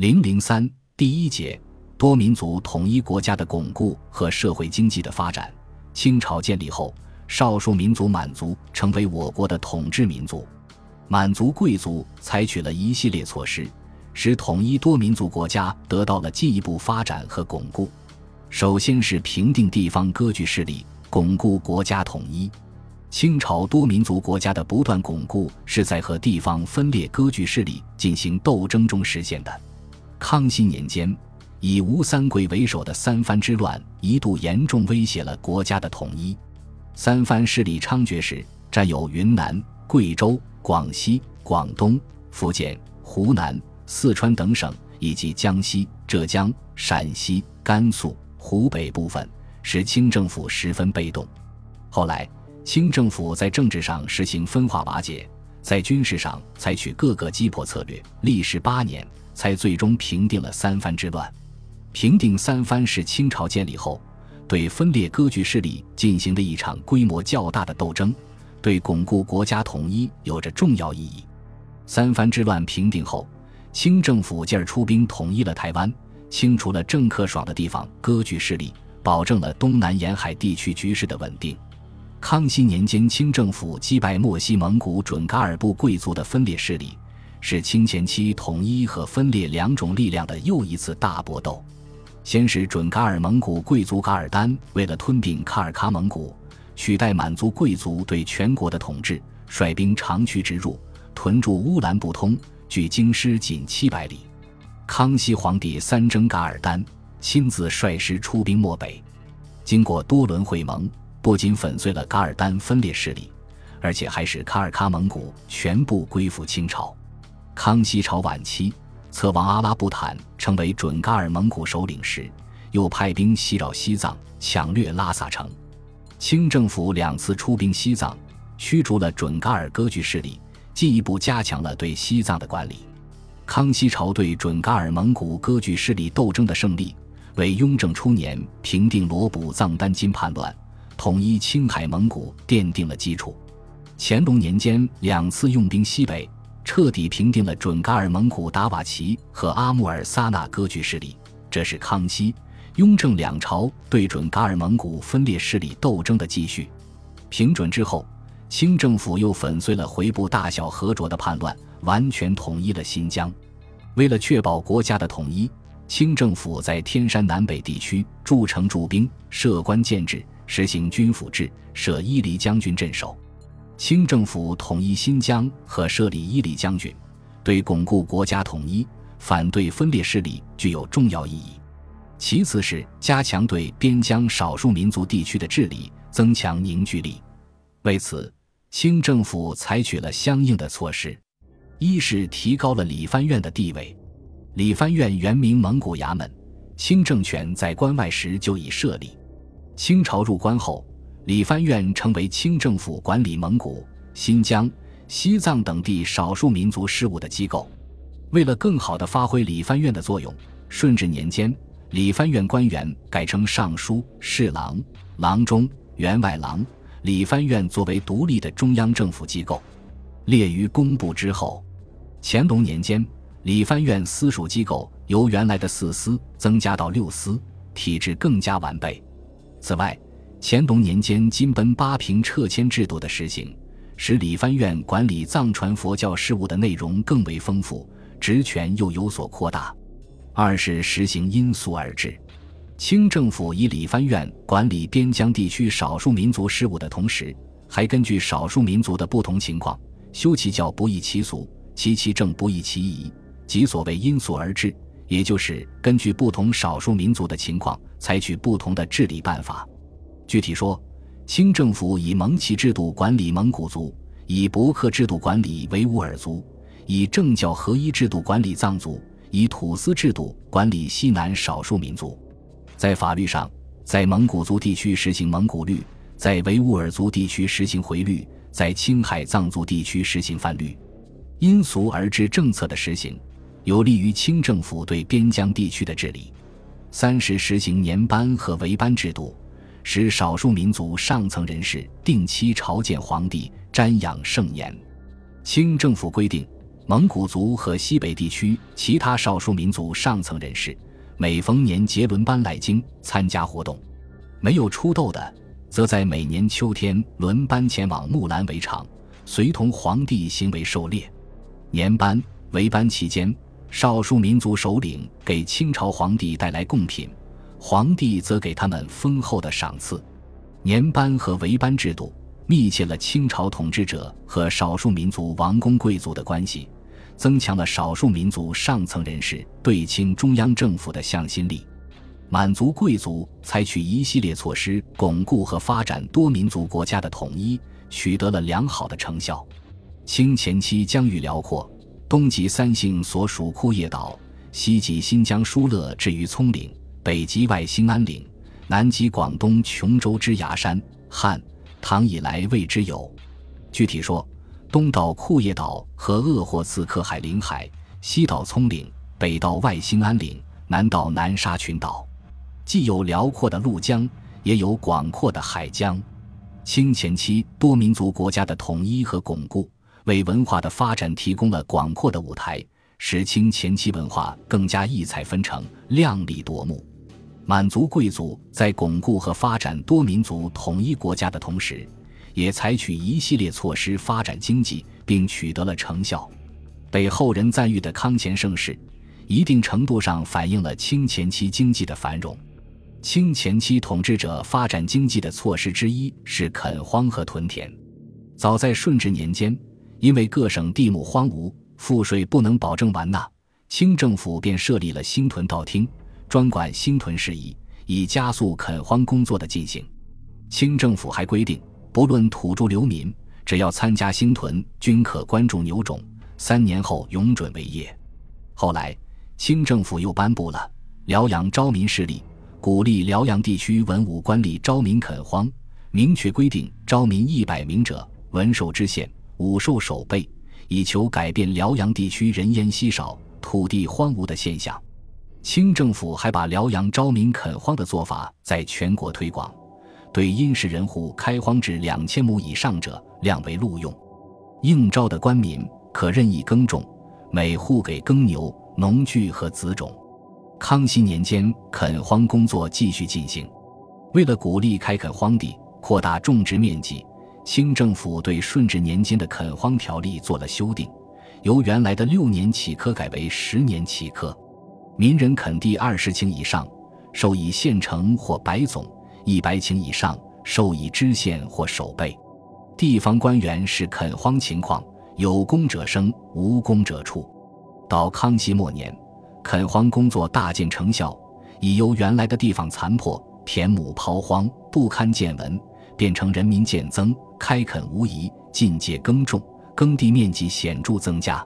零零三第一节多民族统一国家的巩固和社会经济的发展。清朝建立后，少数民族满族成为我国的统治民族。满族贵族采取了一系列措施，使统一多民族国家得到了进一步发展和巩固。首先是平定地方割据势力，巩固国家统一。清朝多民族国家的不断巩固，是在和地方分裂割据势力进行斗争中实现的。康熙年间，以吴三桂为首的三藩之乱一度严重威胁了国家的统一。三藩势力猖獗时，占有云南、贵州、广西、广东、福建、湖南、四川等省，以及江西、浙江、陕西、甘肃、湖北部分，使清政府十分被动。后来，清政府在政治上实行分化瓦解，在军事上采取各个击破策略，历时八年。才最终平定了三藩之乱。平定三藩是清朝建立后对分裂割据势力进行的一场规模较大的斗争，对巩固国家统一有着重要意义。三藩之乱平定后，清政府进而出兵统一了台湾，清除了郑克爽的地方割据势力，保证了东南沿海地区局势的稳定。康熙年间，清政府击败漠西蒙古准噶尔部贵族的分裂势力。是清前期统一和分裂两种力量的又一次大搏斗。先是准噶尔蒙古贵族噶尔丹为了吞并喀尔喀蒙古，取代满族贵族对全国的统治，率兵长驱直入，屯驻乌兰布通，距京师仅七百里。康熙皇帝三征噶尔丹，亲自率师出兵漠北，经过多轮会盟，不仅粉碎了噶尔丹分裂势力，而且还使喀尔喀蒙古全部归附清朝。康熙朝晚期，策王阿拉布坦成为准噶尔蒙古首领时，又派兵袭扰西藏，抢掠拉萨城。清政府两次出兵西藏，驱逐了准噶尔割据势力，进一步加强了对西藏的管理。康熙朝对准噶尔蒙古割据势力斗争的胜利，为雍正初年平定罗卜藏丹津叛乱、统一青海蒙古奠定了基础。乾隆年间两次用兵西北。彻底平定了准噶尔蒙古达瓦齐和阿穆尔萨纳割据势力，这是康熙、雍正两朝对准噶尔蒙古分裂势力斗争的继续。平准之后，清政府又粉碎了回部大小和卓的叛乱，完全统一了新疆。为了确保国家的统一，清政府在天山南北地区筑城驻兵，设官建制，实行军府制，设伊犁将军镇守。清政府统一新疆和设立伊犁将军，对巩固国家统一、反对分裂势力具有重要意义。其次是加强对边疆少数民族地区的治理，增强凝聚力。为此，清政府采取了相应的措施：一是提高了理藩院的地位。理藩院原名蒙古衙门，清政权在关外时就已设立。清朝入关后。理藩院成为清政府管理蒙古、新疆、西藏等地少数民族事务的机构。为了更好地发挥理藩院的作用，顺治年间，理藩院官员改称尚书、侍郎、郎中、员外郎。理藩院作为独立的中央政府机构，列于工部之后。乾隆年间，理藩院司属机构由原来的四司增加到六司，体制更加完备。此外，乾隆年间，金奔八平撤迁制度的实行，使理藩院管理藏传佛教事务的内容更为丰富，职权又有所扩大。二是实行因俗而治，清政府以理藩院管理边疆地区少数民族事务的同时，还根据少数民族的不同情况，修其教不异其俗，其其政不异其宜，即所谓因俗而治，也就是根据不同少数民族的情况，采取不同的治理办法。具体说，清政府以蒙旗制度管理蒙古族，以伯克制度管理维吾尔族，以政教合一制度管理藏族，以土司制度管理西南少数民族。在法律上，在蒙古族地区实行蒙古律，在维吾尔族地区实行回律，在青海藏族地区实行藩律。因俗而治政策的实行，有利于清政府对边疆地区的治理。三是实行年班和围班制度。使少数民族上层人士定期朝见皇帝，瞻仰圣颜。清政府规定，蒙古族和西北地区其他少数民族上层人士，每逢年节轮班来京参加活动；没有出斗的，则在每年秋天轮班前往木兰围场，随同皇帝行为狩猎。年班、围班期间，少数民族首领给清朝皇帝带来贡品，皇帝则给他们丰厚的赏赐。年班和围班制度密切了清朝统治者和少数民族王公贵族的关系，增强了少数民族上层人士对清中央政府的向心力。满族贵族采取一系列措施，巩固和发展多民族国家的统一，取得了良好的成效。清前期疆域辽阔，东及三星所属库页岛，西及新疆疏勒至于葱岭，北极外兴安岭，南极广东琼州之崖山，汉、唐以来未之有。具体说，东到库页岛和鄂霍次克海领海，西到葱岭，北到外兴安岭，南到南沙群岛，既有辽阔的陆江，也有广阔的海疆。清前期多民族国家的统一和巩固。为文化的发展提供了广阔的舞台，使清前期文化更加异彩纷呈、亮丽夺目。满族贵族在巩固和发展多民族统一国家的同时，也采取一系列措施发展经济，并取得了成效。被后人赞誉的康乾盛世，一定程度上反映了清前期经济的繁荣。清前期统治者发展经济的措施之一是垦荒和屯田。早在顺治年间。因为各省地亩荒芜，赋税不能保证完纳，清政府便设立了兴屯道厅，专管兴屯事宜，以加速垦荒工作的进行。清政府还规定，不论土著流民，只要参加兴屯，均可关注牛种，三年后永准为业。后来，清政府又颁布了《辽阳招民事例》，鼓励辽阳地区文武官吏招民垦荒，明确规定招民一百名者，文寿知县。武寿守备，以求改变辽阳地区人烟稀少、土地荒芜的现象。清政府还把辽阳招民垦荒的做法在全国推广，对殷实人户开荒至两千亩以上者，量为录用。应招的官民可任意耕种，每户给耕牛、农具和子种。康熙年间，垦荒工作继续进行。为了鼓励开垦荒地，扩大种植面积。清政府对顺治年间的垦荒条例做了修订，由原来的六年起科改为十年起科。民人垦地二十顷以上，授以县城或白总；一百顷以上，授以知县或守备。地方官员视垦荒情况，有功者升，无功者处。到康熙末年，垦荒工作大见成效，已由原来的地方残破、田亩抛荒、不堪见闻，变成人民渐增。开垦无疑，进界耕种，耕地面积显著增加。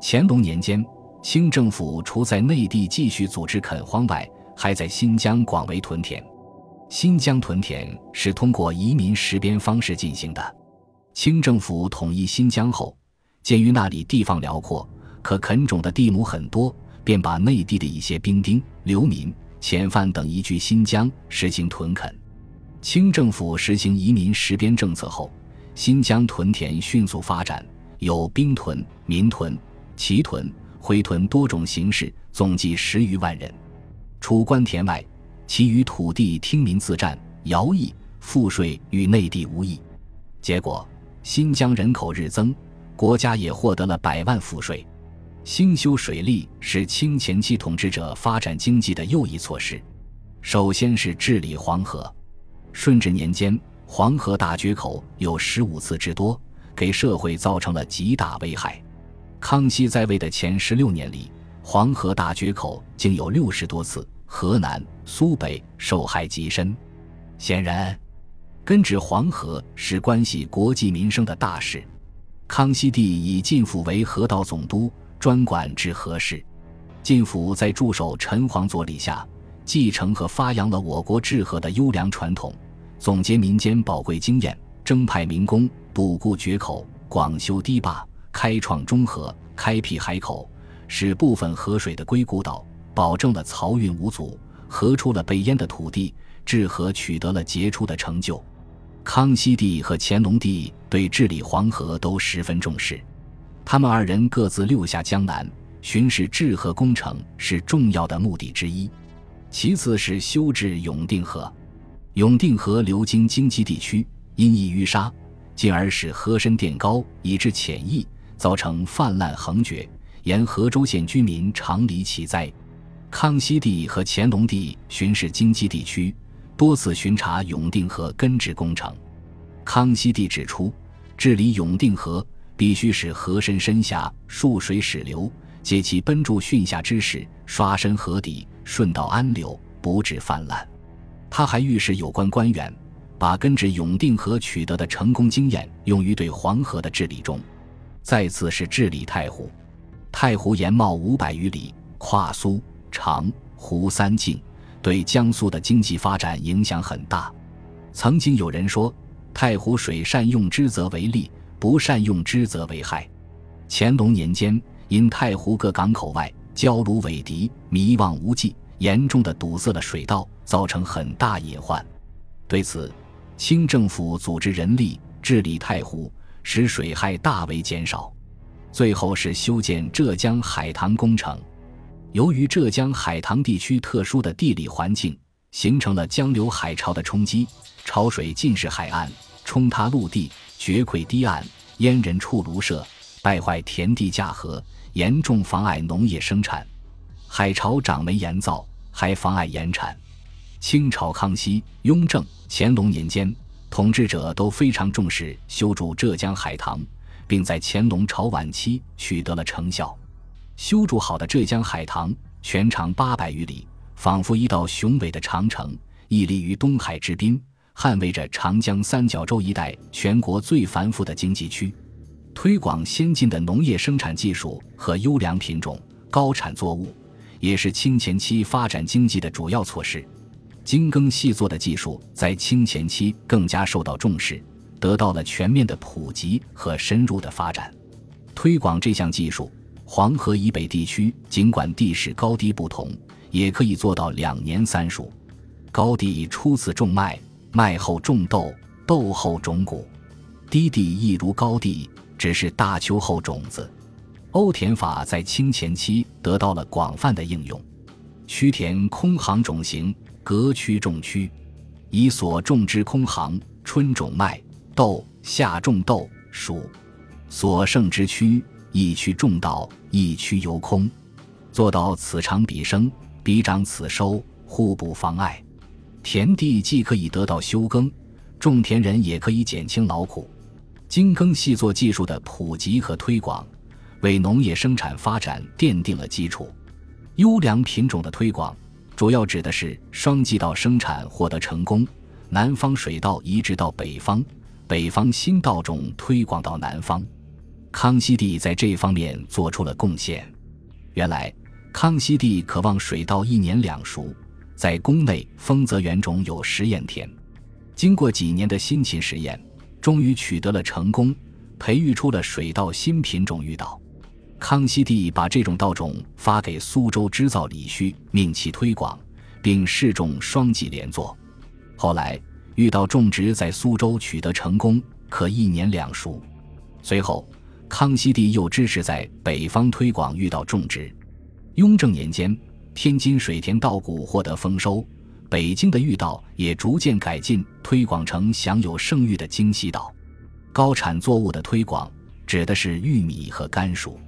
乾隆年间，清政府除在内地继续组织垦荒外，还在新疆广为屯田。新疆屯田是通过移民实边方式进行的。清政府统一新疆后，鉴于那里地方辽阔，可垦种的地亩很多，便把内地的一些兵丁、流民、遣犯等移居新疆，实行屯垦。清政府实行移民实边政策后，新疆屯田迅速发展，有兵屯、民屯、旗屯、回屯多种形式，总计十余万人。除官田外，其余土地听民自占，徭役、赋税与内地无异。结果，新疆人口日增，国家也获得了百万赋税。兴修水利是清前期统治者发展经济的又一措施。首先是治理黄河。顺治年间，黄河大决口有十五次之多，给社会造成了极大危害。康熙在位的前十六年里，黄河大决口竟有六十多次，河南、苏北受害极深。显然，根治黄河是关系国计民生的大事。康熙帝以晋府为河道总督，专管治河事。晋府在助手陈皇佐理下，继承和发扬了我国治河的优良传统。总结民间宝贵经验，征派民工堵固决口，广修堤坝，开创中河，开辟海口，使部分河水的归故岛，保证了漕运无阻，河出了被淹的土地，治河取得了杰出的成就。康熙帝和乾隆帝对治理黄河都十分重视。他们二人各自六下江南，巡视治河工程是重要的目的之一。其次是修治永定河。永定河流经京畿地区，因易淤沙，进而使河身垫高，以致浅溢，造成泛滥横绝，沿河州县居民常离其灾。康熙帝和乾隆帝巡视京畿地区，多次巡查永定河根治工程。康熙帝指出，治理永定河必须使河身深下，数水始流，借其奔注汛下之势，刷深河底，顺道安流，不致泛滥。他还预示有关官员，把根治永定河取得的成功经验用于对黄河的治理中。再次是治理太湖，太湖沿茂五百余里，跨苏、长、湖三境，对江苏的经济发展影响很大。曾经有人说，太湖水善用之则为利，不善用之则为害。乾隆年间，因太湖各港口外礁芦尾敌，迷望无际。严重的堵塞了水道，造成很大隐患。对此，清政府组织人力治理太湖，使水害大为减少。最后是修建浙江海棠工程。由于浙江海棠地区特殊的地理环境，形成了江流海潮的冲击，潮水浸蚀海岸，冲塌陆地，决溃堤岸，淹人畜庐舍，败坏田地架河，严重妨碍农业生产。海潮涨为盐造，还妨碍盐产。清朝康熙、雍正、乾隆年间，统治者都非常重视修筑浙江海棠，并在乾隆朝晚期取得了成效。修筑好的浙江海棠，全长八百余里，仿佛一道雄伟的长城，屹立于东海之滨，捍卫着长江三角洲一带全国最繁复的经济区，推广先进的农业生产技术和优良品种、高产作物。也是清前期发展经济的主要措施。精耕细作的技术在清前期更加受到重视，得到了全面的普及和深入的发展。推广这项技术，黄河以北地区尽管地势高低不同，也可以做到两年三熟。高地初次种麦，麦后种豆，豆后种谷；低地亦如高地，只是大秋后种子。欧田法在清前期得到了广泛的应用，区田空行种型，隔区种区，以所种之空行，春种麦豆，夏种豆黍；所剩之区，一区种稻，一区游空，做到此长彼生，彼长此收，互不妨碍。田地既可以得到休耕，种田人也可以减轻劳苦。精耕细作技术的普及和推广。为农业生产发展奠定了基础。优良品种的推广，主要指的是双季稻生产获得成功，南方水稻移植到北方，北方新稻种推广到南方。康熙帝在这方面做出了贡献。原来，康熙帝渴望水稻一年两熟，在宫内丰泽园中有实验田，经过几年的辛勤实验，终于取得了成功，培育出了水稻新品种玉稻。康熙帝把这种稻种发给苏州织造李旭，命其推广，并试种双季连作。后来，玉稻种植在苏州取得成功，可一年两熟。随后，康熙帝又支持在北方推广玉稻种植。雍正年间，天津水田稻谷获得丰收，北京的玉稻也逐渐改进，推广成享有盛誉的京西稻。高产作物的推广，指的是玉米和甘薯。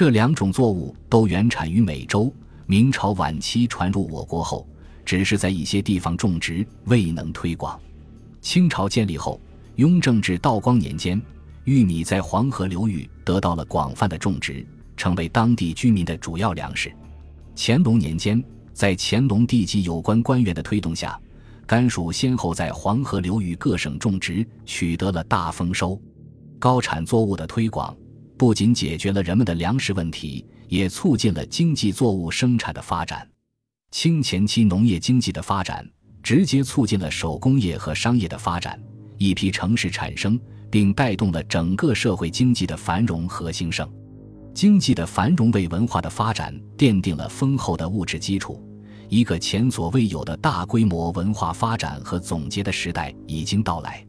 这两种作物都原产于美洲。明朝晚期传入我国后，只是在一些地方种植，未能推广。清朝建立后，雍正至道光年间，玉米在黄河流域得到了广泛的种植，成为当地居民的主要粮食。乾隆年间，在乾隆帝及有关官员的推动下，甘薯先后在黄河流域各省种植，取得了大丰收。高产作物的推广。不仅解决了人们的粮食问题，也促进了经济作物生产的发展。清前期农业经济的发展，直接促进了手工业和商业的发展，一批城市产生，并带动了整个社会经济的繁荣和兴盛。经济的繁荣为文化的发展奠定了丰厚的物质基础。一个前所未有的大规模文化发展和总结的时代已经到来。